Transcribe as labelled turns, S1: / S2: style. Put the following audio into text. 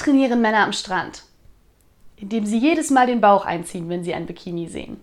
S1: trainieren Männer am Strand? Indem sie jedes Mal den Bauch einziehen, wenn sie ein Bikini sehen.